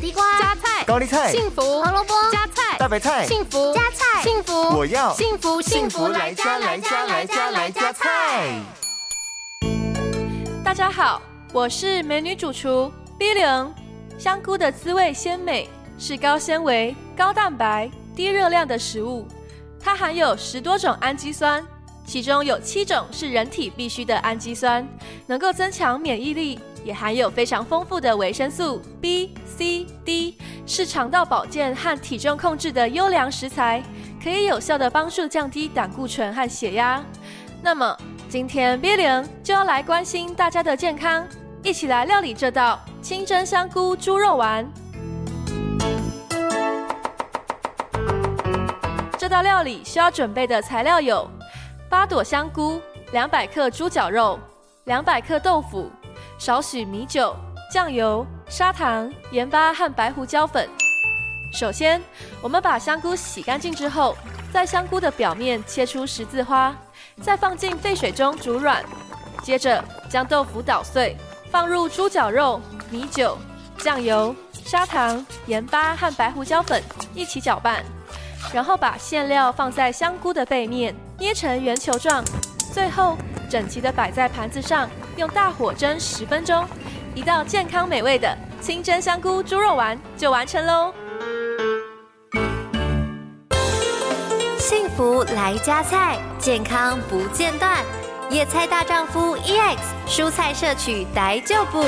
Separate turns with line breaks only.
地瓜、
加菜、
高丽菜、
幸福、
胡萝卜、
加菜、
大白菜、
幸福、
加菜、
幸福，
我要
幸福
幸福来加来加来加来加菜。
大家好，我是美女主厨 B 零。香菇的滋味鲜美，是高纤维、高蛋白、低热量的食物。它含有十多种氨基酸，其中有七种是人体必需的氨基酸，能够增强免疫力。也含有非常丰富的维生素 B、C、D，是肠道保健和体重控制的优良食材，可以有效地帮助降低胆固醇和血压。那么今天 B 零就要来关心大家的健康，一起来料理这道清蒸香菇猪肉丸。这道料理需要准备的材料有：八朵香菇、两百克猪脚肉、两百克豆腐。少许米酒、酱油、砂糖、盐巴和白胡椒粉。首先，我们把香菇洗干净之后，在香菇的表面切出十字花，再放进沸水中煮软。接着，将豆腐捣碎，放入猪脚肉、米酒、酱油、砂糖、盐巴和白胡椒粉一起搅拌，然后把馅料放在香菇的背面，捏成圆球状，最后整齐的摆在盘子上。用大火蒸十分钟，一道健康美味的清蒸香菇猪肉丸就完成喽！
幸福来加菜，健康不间断。野菜大丈夫 EX，蔬菜摄取逮就补。